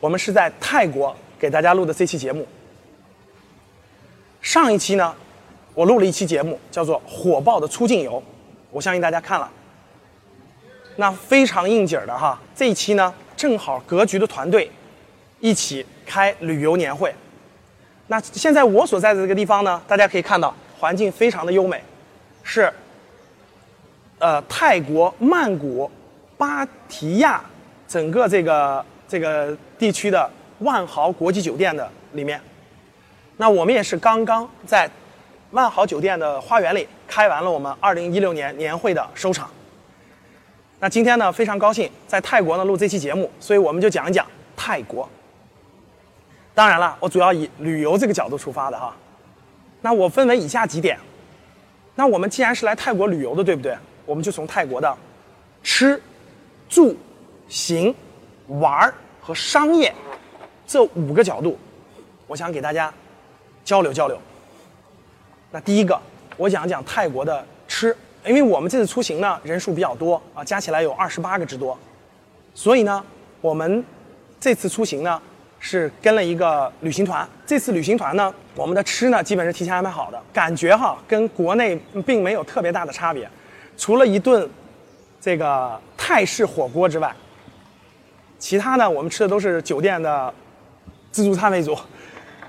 我们是在泰国给大家录的这期节目。上一期呢，我录了一期节目，叫做《火爆的出境游》，我相信大家看了。那非常应景的哈，这一期呢，正好格局的团队一起开旅游年会。那现在我所在的这个地方呢，大家可以看到环境非常的优美，是呃泰国曼谷芭提雅整个这个这个地区的万豪国际酒店的里面。那我们也是刚刚在万豪酒店的花园里开完了我们2016年年会的收场。那今天呢，非常高兴在泰国呢录这期节目，所以我们就讲一讲泰国。当然了，我主要以旅游这个角度出发的哈。那我分为以下几点。那我们既然是来泰国旅游的，对不对？我们就从泰国的吃、住、行、玩儿和商业这五个角度，我想给大家交流交流。那第一个，我讲讲泰国的吃，因为我们这次出行呢人数比较多啊，加起来有二十八个之多，所以呢，我们这次出行呢是跟了一个旅行团。这次旅行团呢，我们的吃呢基本是提前安排好的，感觉哈跟国内并没有特别大的差别，除了一顿这个泰式火锅之外，其他呢我们吃的都是酒店的自助餐为主，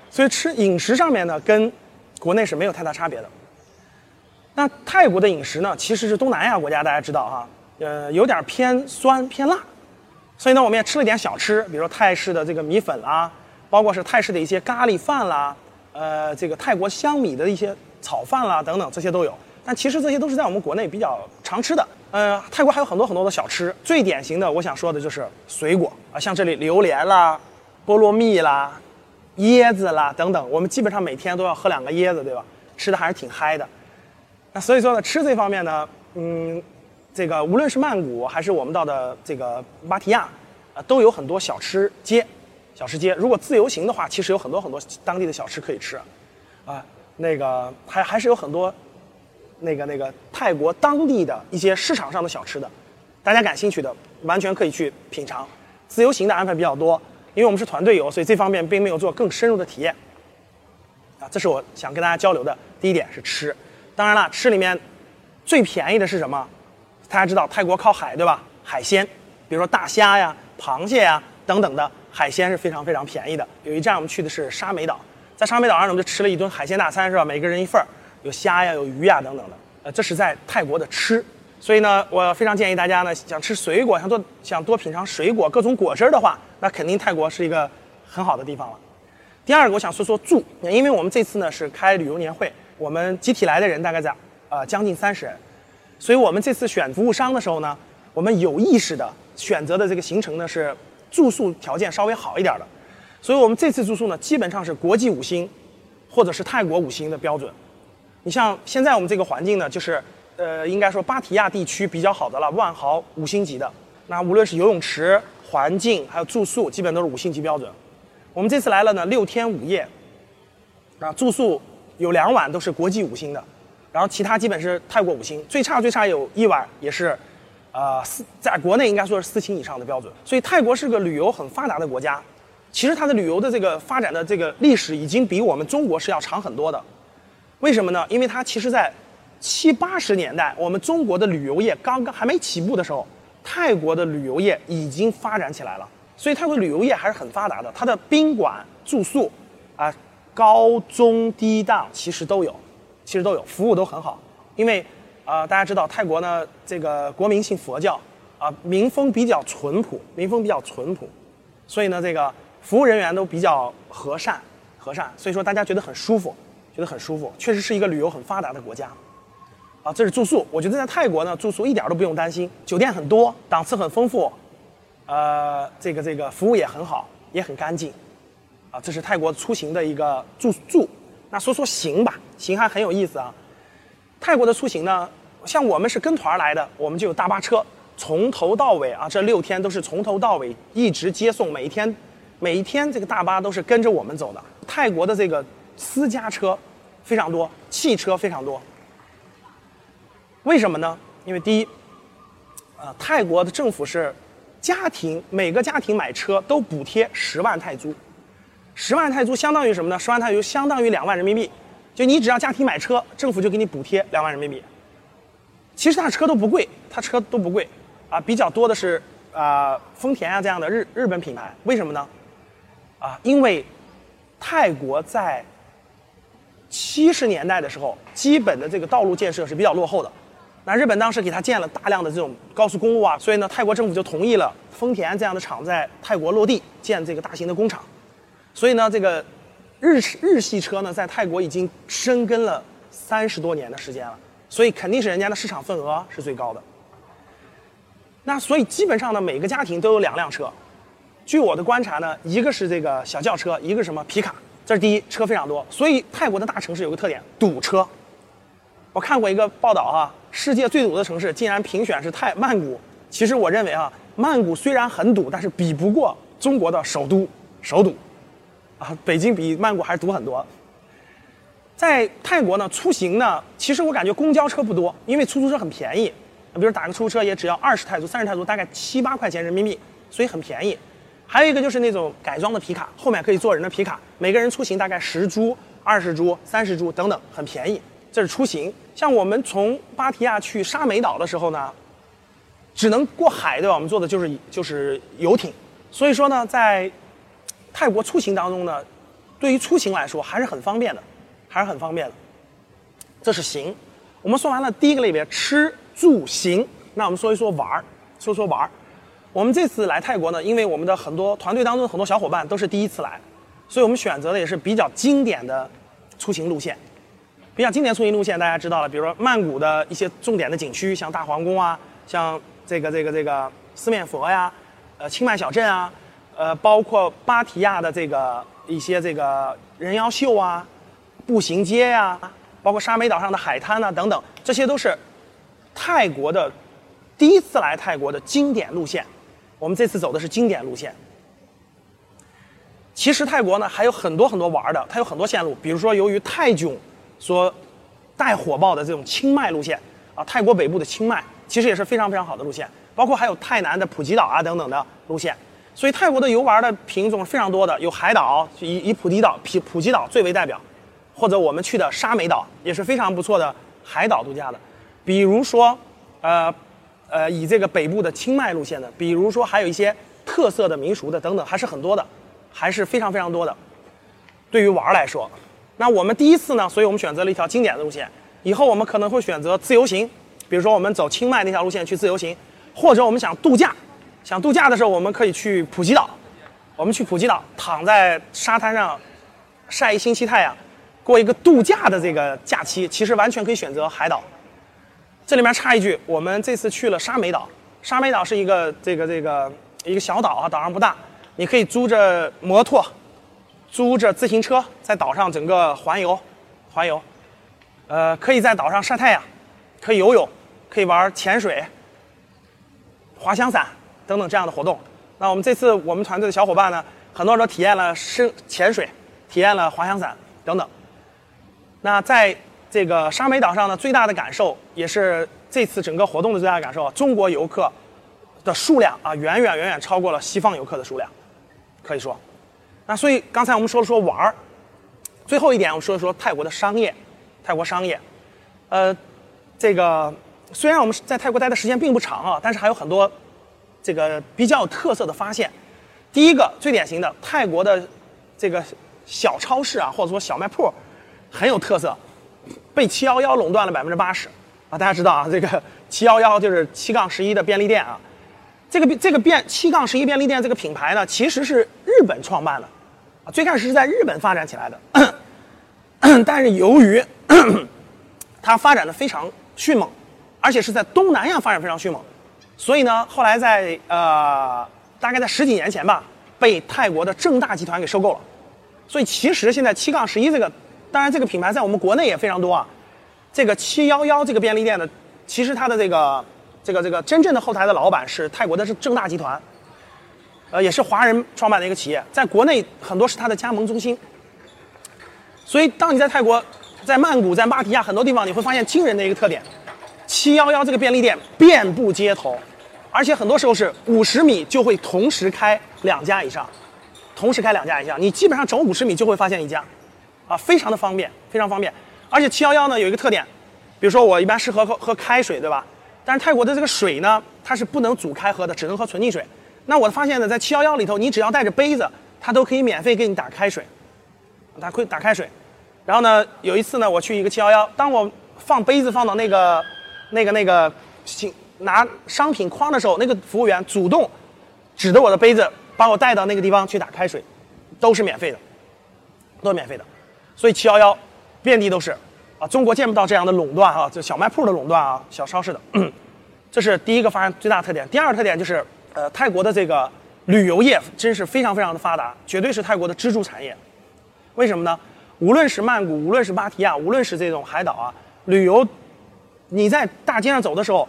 所以吃饮食上面呢跟国内是没有太大差别的。那泰国的饮食呢，其实是东南亚国家，大家知道哈，呃，有点偏酸偏辣，所以呢，我们也吃了点小吃，比如说泰式的这个米粉啦，包括是泰式的一些咖喱饭啦，呃，这个泰国香米的一些炒饭啦等等，这些都有。但其实这些都是在我们国内比较常吃的。呃，泰国还有很多很多的小吃，最典型的我想说的就是水果啊，像这里榴莲啦、菠萝蜜啦、椰子啦等等，我们基本上每天都要喝两个椰子，对吧？吃的还是挺嗨的。那所以说呢，吃这方面呢，嗯，这个无论是曼谷还是我们到的这个芭提雅，啊，都有很多小吃街。小吃街，如果自由行的话，其实有很多很多当地的小吃可以吃，啊，那个还还是有很多，那个那个泰国当地的一些市场上的小吃的，大家感兴趣的完全可以去品尝。自由行的安排比较多，因为我们是团队游，所以这方面并没有做更深入的体验。啊，这是我想跟大家交流的第一点是吃。当然了，吃里面最便宜的是什么？大家知道泰国靠海对吧？海鲜，比如说大虾呀、螃蟹呀等等的海鲜是非常非常便宜的。有一站我们去的是沙美岛，在沙美岛上我们就吃了一顿海鲜大餐是吧？每个人一份儿，有虾呀、有鱼呀等等的。呃，这是在泰国的吃。所以呢，我非常建议大家呢，想吃水果，想多想多品尝水果各种果汁的话，那肯定泰国是一个很好的地方了。第二个，我想说说住，因为我们这次呢是开旅游年会，我们集体来的人大概在呃将近三十人，所以我们这次选服务商的时候呢，我们有意识的选择的这个行程呢是住宿条件稍微好一点的，所以我们这次住宿呢基本上是国际五星，或者是泰国五星的标准。你像现在我们这个环境呢，就是呃应该说芭提雅地区比较好的了，万豪五星级的。那无论是游泳池、环境还有住宿，基本都是五星级标准。我们这次来了呢，六天五夜，啊，住宿有两晚都是国际五星的，然后其他基本是泰国五星，最差最差有一晚也是，呃，四在国内应该说是四星以上的标准。所以泰国是个旅游很发达的国家，其实它的旅游的这个发展的这个历史已经比我们中国是要长很多的。为什么呢？因为它其实在七八十年代，我们中国的旅游业刚刚还没起步的时候，泰国的旅游业已经发展起来了。所以泰国旅游业还是很发达的，它的宾馆住宿，啊，高中低档其实都有，其实都有，服务都很好。因为啊、大家知道泰国呢，这个国民信佛教，啊，民风比较淳朴，民风比较淳朴，所以呢，这个服务人员都比较和善，和善，所以说大家觉得很舒服，觉得很舒服，确实是一个旅游很发达的国家。啊，这是住宿，我觉得在泰国呢，住宿一点都不用担心，酒店很多，档次很丰富，呃，这个这个服务也很好，也很干净，啊，这是泰国出行的一个住住。那说说行吧，行还很有意思啊。泰国的出行呢，像我们是跟团来的，我们就有大巴车，从头到尾啊，这六天都是从头到尾一直接送，每一天，每一天这个大巴都是跟着我们走的。泰国的这个私家车非常多，汽车非常多。为什么呢？因为第一，呃，泰国的政府是家庭每个家庭买车都补贴十万泰铢，十万泰铢相当于什么呢？十万泰铢相当于两万人民币，就你只要家庭买车，政府就给你补贴两万人民币。其实它车都不贵，它车都不贵，啊，比较多的是啊丰田啊这样的日日本品牌。为什么呢？啊，因为泰国在七十年代的时候，基本的这个道路建设是比较落后的。那日本当时给他建了大量的这种高速公路啊，所以呢，泰国政府就同意了丰田这样的厂在泰国落地建这个大型的工厂。所以呢，这个日日系车呢，在泰国已经深耕了三十多年的时间了，所以肯定是人家的市场份额是最高的。那所以基本上呢，每个家庭都有两辆车。据我的观察呢，一个是这个小轿车，一个什么皮卡，这是第一，车非常多。所以泰国的大城市有个特点，堵车。我看过一个报道哈，世界最堵的城市竟然评选是泰曼谷。其实我认为啊，曼谷虽然很堵，但是比不过中国的首都首堵，啊，北京比曼谷还是堵很多。在泰国呢，出行呢，其实我感觉公交车不多，因为出租车很便宜，比如打个出租车也只要二十泰铢、三十泰铢，大概七八块钱人民币，所以很便宜。还有一个就是那种改装的皮卡，后面可以坐人的皮卡，每个人出行大概十铢、二十铢、三十铢等等，很便宜。这是出行，像我们从芭提雅去沙美岛的时候呢，只能过海，对吧？我们坐的就是就是游艇，所以说呢，在泰国出行当中呢，对于出行来说还是很方便的，还是很方便的。这是行，我们说完了第一个类别吃住行，那我们说一说玩儿，说说玩儿。我们这次来泰国呢，因为我们的很多团队当中很多小伙伴都是第一次来，所以我们选择的也是比较经典的出行路线。比较经典出行路线，大家知道了，比如说曼谷的一些重点的景区，像大皇宫啊，像这个这个这个四面佛呀，呃，清迈小镇啊，呃，包括芭提雅的这个一些这个人妖秀啊，步行街呀，包括沙美岛上的海滩呐等等，这些都是泰国的第一次来泰国的经典路线。我们这次走的是经典路线。其实泰国呢还有很多很多玩的，它有很多线路，比如说由于泰囧。所带火爆的这种清迈路线啊，泰国北部的清迈其实也是非常非常好的路线，包括还有泰南的普吉岛啊等等的路线。所以泰国的游玩的品种是非常多的，有海岛，以以普吉岛、普普吉岛最为代表，或者我们去的沙美岛也是非常不错的海岛度假的。比如说，呃呃，以这个北部的清迈路线的，比如说还有一些特色的民俗的等等，还是很多的，还是非常非常多的。对于玩儿来说。那我们第一次呢，所以我们选择了一条经典的路线。以后我们可能会选择自由行，比如说我们走清迈那条路线去自由行，或者我们想度假，想度假的时候我们可以去普吉岛。我们去普吉岛，躺在沙滩上晒一星期太阳，过一个度假的这个假期。其实完全可以选择海岛。这里面插一句，我们这次去了沙美岛。沙美岛是一个这个这个一个小岛啊，岛上不大，你可以租着摩托。租着自行车在岛上整个环游，环游，呃，可以在岛上晒太阳，可以游泳，可以玩潜水、滑翔伞等等这样的活动。那我们这次我们团队的小伙伴呢，很多人都体验了深潜水，体验了滑翔伞等等。那在这个沙美岛上呢，最大的感受也是这次整个活动的最大感受，中国游客的数量啊，远远远远超过了西方游客的数量，可以说。那所以刚才我们说了说玩儿，最后一点我们说一说泰国的商业，泰国商业，呃，这个虽然我们在泰国待的时间并不长啊，但是还有很多这个比较有特色的发现。第一个最典型的泰国的这个小超市啊，或者说小卖铺，很有特色，被七幺幺垄断了百分之八十啊。大家知道啊，这个七幺幺就是七杠十一的便利店啊，这个这个便七杠十一便利店这个品牌呢，其实是日本创办的啊。最开始是在日本发展起来的，但是由于 它发展的非常迅猛，而且是在东南亚发展非常迅猛，所以呢，后来在呃大概在十几年前吧，被泰国的正大集团给收购了。所以其实现在七杠十一这个，当然这个品牌在我们国内也非常多啊。这个七幺幺这个便利店的，其实它的这个这个这个真正的后台的老板是泰国的是正大集团，呃，也是华人创办的一个企业，在国内很多是它的加盟中心。所以当你在泰国，在曼谷、在芭提雅很多地方，你会发现惊人的一个特点：七幺幺这个便利店遍布街头，而且很多时候是五十米就会同时开两家以上，同时开两家以上，你基本上走五十米就会发现一家，啊，非常的方便，非常方便。而且七幺幺呢有一个特点，比如说我一般是喝喝喝开水，对吧？但是泰国的这个水呢，它是不能煮开喝的，只能喝纯净水。那我发现呢，在七幺幺里头，你只要带着杯子，它都可以免费给你打开水，打开打开水。然后呢，有一次呢，我去一个七幺幺，当我放杯子放到那个那个那个行拿商品筐的时候，那个服务员主动指着我的杯子，把我带到那个地方去打开水，都是免费的，都是免费的。所以七幺幺。遍地都是，啊，中国见不到这样的垄断啊，就小卖铺的垄断啊，小超市的，这是第一个发现最大特点。第二个特点就是，呃，泰国的这个旅游业真是非常非常的发达，绝对是泰国的支柱产业。为什么呢？无论是曼谷，无论是芭提雅，无论是这种海岛啊，旅游，你在大街上走的时候，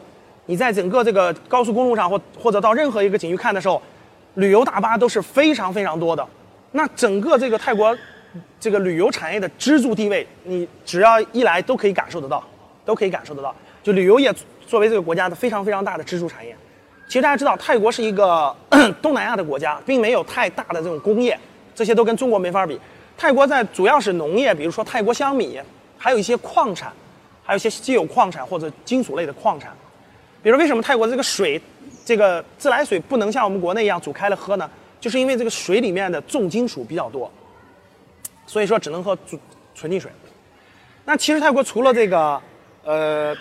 你在整个这个高速公路上或或者到任何一个景区看的时候，旅游大巴都是非常非常多的。那整个这个泰国。这个旅游产业的支柱地位，你只要一来都可以感受得到，都可以感受得到。就旅游业作为这个国家的非常非常大的支柱产业，其实大家知道，泰国是一个 东南亚的国家，并没有太大的这种工业，这些都跟中国没法比。泰国在主要是农业，比如说泰国香米，还有一些矿产，还有一些稀有矿产或者金属类的矿产。比如为什么泰国这个水，这个自来水不能像我们国内一样煮开了喝呢？就是因为这个水里面的重金属比较多。所以说只能喝纯纯净水。那其实泰国除了这个，呃，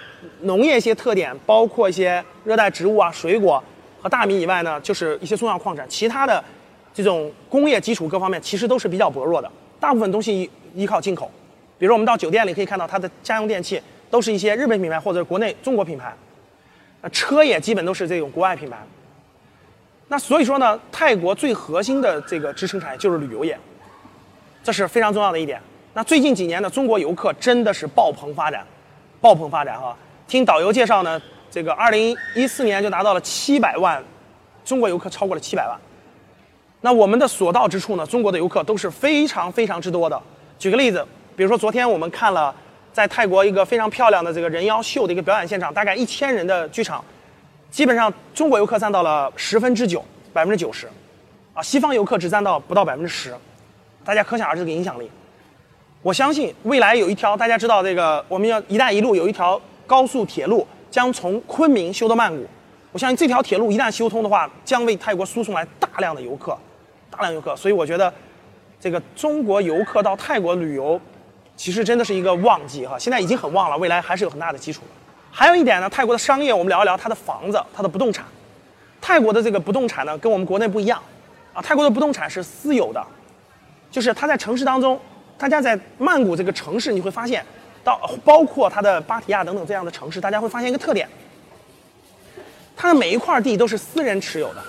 农业一些特点，包括一些热带植物啊、水果和大米以外呢，就是一些重要矿产。其他的这种工业基础各方面其实都是比较薄弱的，大部分东西依依靠进口。比如我们到酒店里可以看到，它的家用电器都是一些日本品牌或者国内中国品牌。那车也基本都是这种国外品牌。那所以说呢，泰国最核心的这个支撑产业就是旅游业。这是非常重要的一点。那最近几年呢，中国游客真的是爆棚发展，爆棚发展哈。听导游介绍呢，这个二零一四年就达到了七百万，中国游客超过了七百万。那我们的所到之处呢，中国的游客都是非常非常之多的。举个例子，比如说昨天我们看了在泰国一个非常漂亮的这个人妖秀的一个表演现场，大概一千人的剧场，基本上中国游客占到了十分之九，百分之九十，啊，西方游客只占到不到百分之十。大家可想而知这个影响力。我相信未来有一条，大家知道这个，我们要“一带一路”有一条高速铁路将从昆明修到曼谷。我相信这条铁路一旦修通的话，将为泰国输送来大量的游客，大量游客。所以我觉得，这个中国游客到泰国旅游，其实真的是一个旺季哈。现在已经很旺了，未来还是有很大的基础。还有一点呢，泰国的商业，我们聊一聊它的房子，它的不动产。泰国的这个不动产呢，跟我们国内不一样啊。泰国的不动产是私有的。就是它在城市当中，大家在曼谷这个城市，你会发现，到包括它的芭提雅等等这样的城市，大家会发现一个特点，它的每一块地都是私人持有的。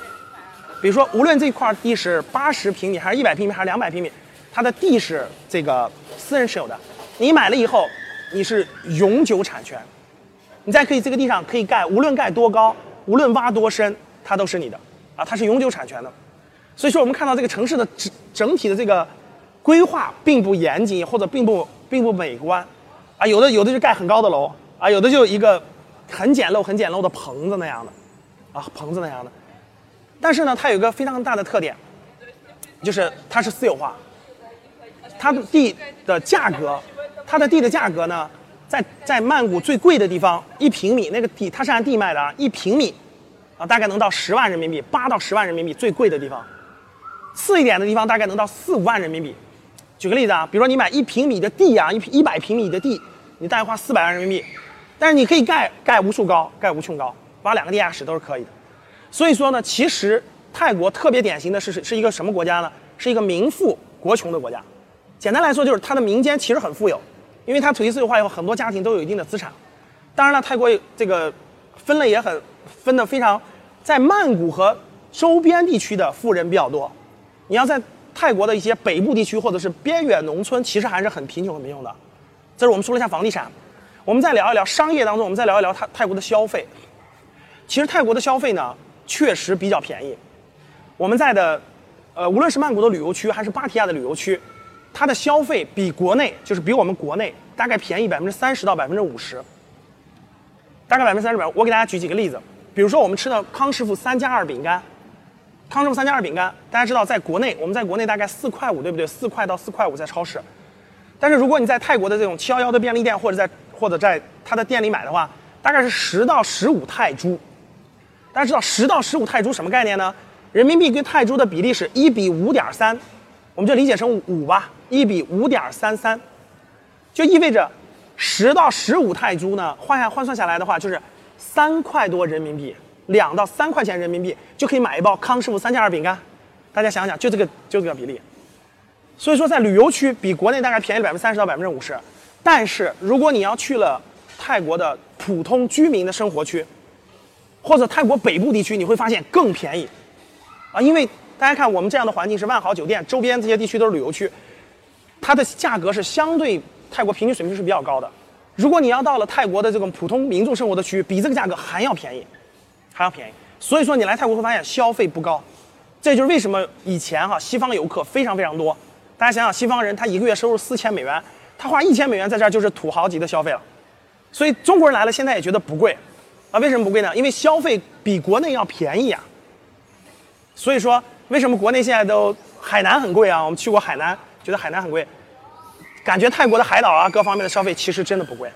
比如说，无论这块地是八十平米，还是一百平米，还是两百平米，它的地是这个私人持有的。你买了以后，你是永久产权，你在可以这个地上可以盖，无论盖多高，无论挖多深，它都是你的，啊，它是永久产权的。所以说，我们看到这个城市的整整体的这个规划并不严谨，或者并不并不美观，啊，有的有的就盖很高的楼，啊，有的就一个很简陋、很简陋的棚子那样的，啊，棚子那样的。但是呢，它有一个非常大的特点，就是它是私有化，它的地的价格，它的地的价格呢，在在曼谷最贵的地方，一平米那个地，它是按地卖的啊，一平米啊，大概能到十万人民币，八到十万人民币最贵的地方。次一点的地方大概能到四五万人民币。举个例子啊，比如说你买一平米的地啊，一一百平米的地，你大概花四百万人民币。但是你可以盖盖无数高，盖无穷高，挖两个地下室都是可以的。所以说呢，其实泰国特别典型的是是一个什么国家呢？是一个民富国穷的国家。简单来说，就是它的民间其实很富有，因为它土地私有化以后，很多家庭都有一定的资产。当然了，泰国这个分类也很分的非常，在曼谷和周边地区的富人比较多。你要在泰国的一些北部地区或者是边远农村，其实还是很贫穷、很贫穷的。这是我们说了一下房地产，我们再聊一聊商业当中，我们再聊一聊泰泰国的消费。其实泰国的消费呢，确实比较便宜。我们在的，呃，无论是曼谷的旅游区还是芭提雅的旅游区，它的消费比国内，就是比我们国内大概便宜百分之三十到百分之五十。大概百分之三十百，我给大家举几个例子，比如说我们吃的康师傅三加二饼干，康师傅三加二饼干，大家知道在国内，我们在国内大概四块五，对不对？四块到四块五在超市，但是如果你在泰国的这种七幺幺的便利店或者在或者在他的店里买的话，大概是十到十五泰铢。大家知道十到十五泰铢什么概念呢？人民币跟泰铢的比例是一比五点三，我们就理解成五吧，一比五点三三，就意味着。十到十五泰铢呢，换下换算下来的话，就是三块多人民币，两到三块钱人民币就可以买一包康师傅三加二饼干。大家想想，就这个就这个比例。所以说，在旅游区比国内大概便宜百分之三十到百分之五十。但是如果你要去了泰国的普通居民的生活区，或者泰国北部地区，你会发现更便宜啊！因为大家看我们这样的环境是万豪酒店周边这些地区都是旅游区，它的价格是相对。泰国平均水平是比较高的，如果你要到了泰国的这种普通民众生活的区域，比这个价格还要便宜，还要便宜。所以说你来泰国会发现消费不高，这就是为什么以前哈西方游客非常非常多。大家想想，西方人他一个月收入四千美元，他花一千美元在这儿就是土豪级的消费了。所以中国人来了现在也觉得不贵，啊，为什么不贵呢？因为消费比国内要便宜啊。所以说为什么国内现在都海南很贵啊？我们去过海南，觉得海南很贵。感觉泰国的海岛啊，各方面的消费其实真的不贵。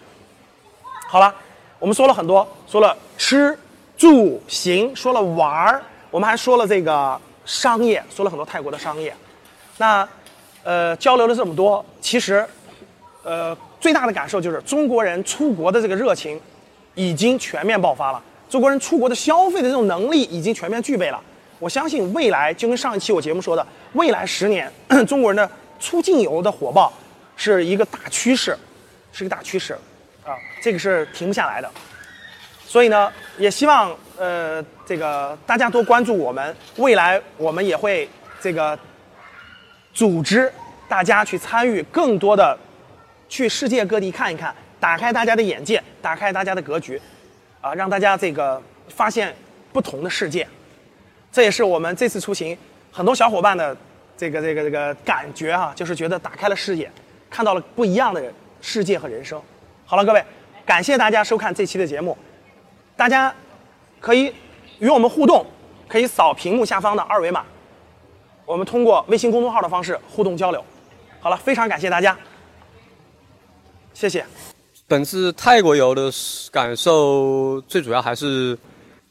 好了，我们说了很多，说了吃、住、行，说了玩儿，我们还说了这个商业，说了很多泰国的商业。那，呃，交流了这么多，其实，呃，最大的感受就是中国人出国的这个热情已经全面爆发了，中国人出国的消费的这种能力已经全面具备了。我相信未来就跟上一期我节目说的，未来十年 中国人的出境游的火爆。是一个大趋势，是一个大趋势，啊，这个是停不下来的。所以呢，也希望呃，这个大家多关注我们，未来我们也会这个组织大家去参与更多的去世界各地看一看，打开大家的眼界，打开大家的格局，啊，让大家这个发现不同的世界。这也是我们这次出行很多小伙伴的这个这个这个感觉哈，就是觉得打开了视野。看到了不一样的人世界和人生。好了，各位，感谢大家收看这期的节目。大家可以与我们互动，可以扫屏幕下方的二维码，我们通过微信公众号的方式互动交流。好了，非常感谢大家，谢谢。本次泰国游的感受，最主要还是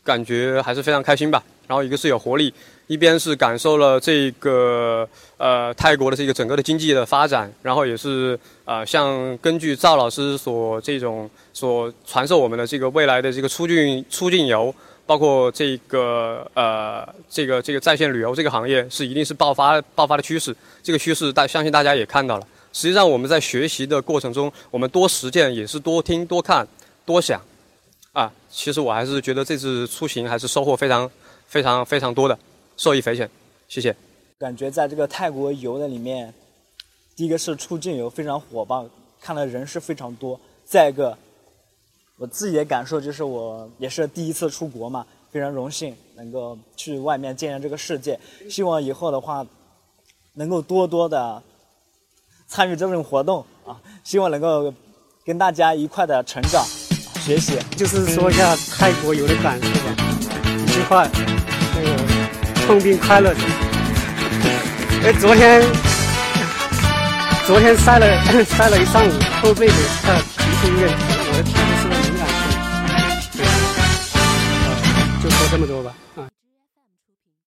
感觉还是非常开心吧。然后一个是有活力。一边是感受了这个呃泰国的这个整个的经济的发展，然后也是呃像根据赵老师所这种所传授我们的这个未来的这个出境出境游，包括这个呃这个这个在线旅游这个行业是一定是爆发爆发的趋势，这个趋势大相信大家也看到了。实际上我们在学习的过程中，我们多实践也是多听多看多想，啊，其实我还是觉得这次出行还是收获非常非常非常多的。受益匪浅，谢谢。感觉在这个泰国游的里面，第一个是出境游非常火爆，看的人是非常多。再一个，我自己的感受就是我也是第一次出国嘛，非常荣幸能够去外面见见这个世界。希望以后的话，能够多多的参与这种活动啊，希望能够跟大家一块的成长学习。就是说一下泰国游的感受吧，一句话，那个。痛并快乐着。哎，昨天昨天晒了 晒了一上午，后背给晒皮肤有点我的皮肤是不是敏感性？对，就说这么多吧，啊。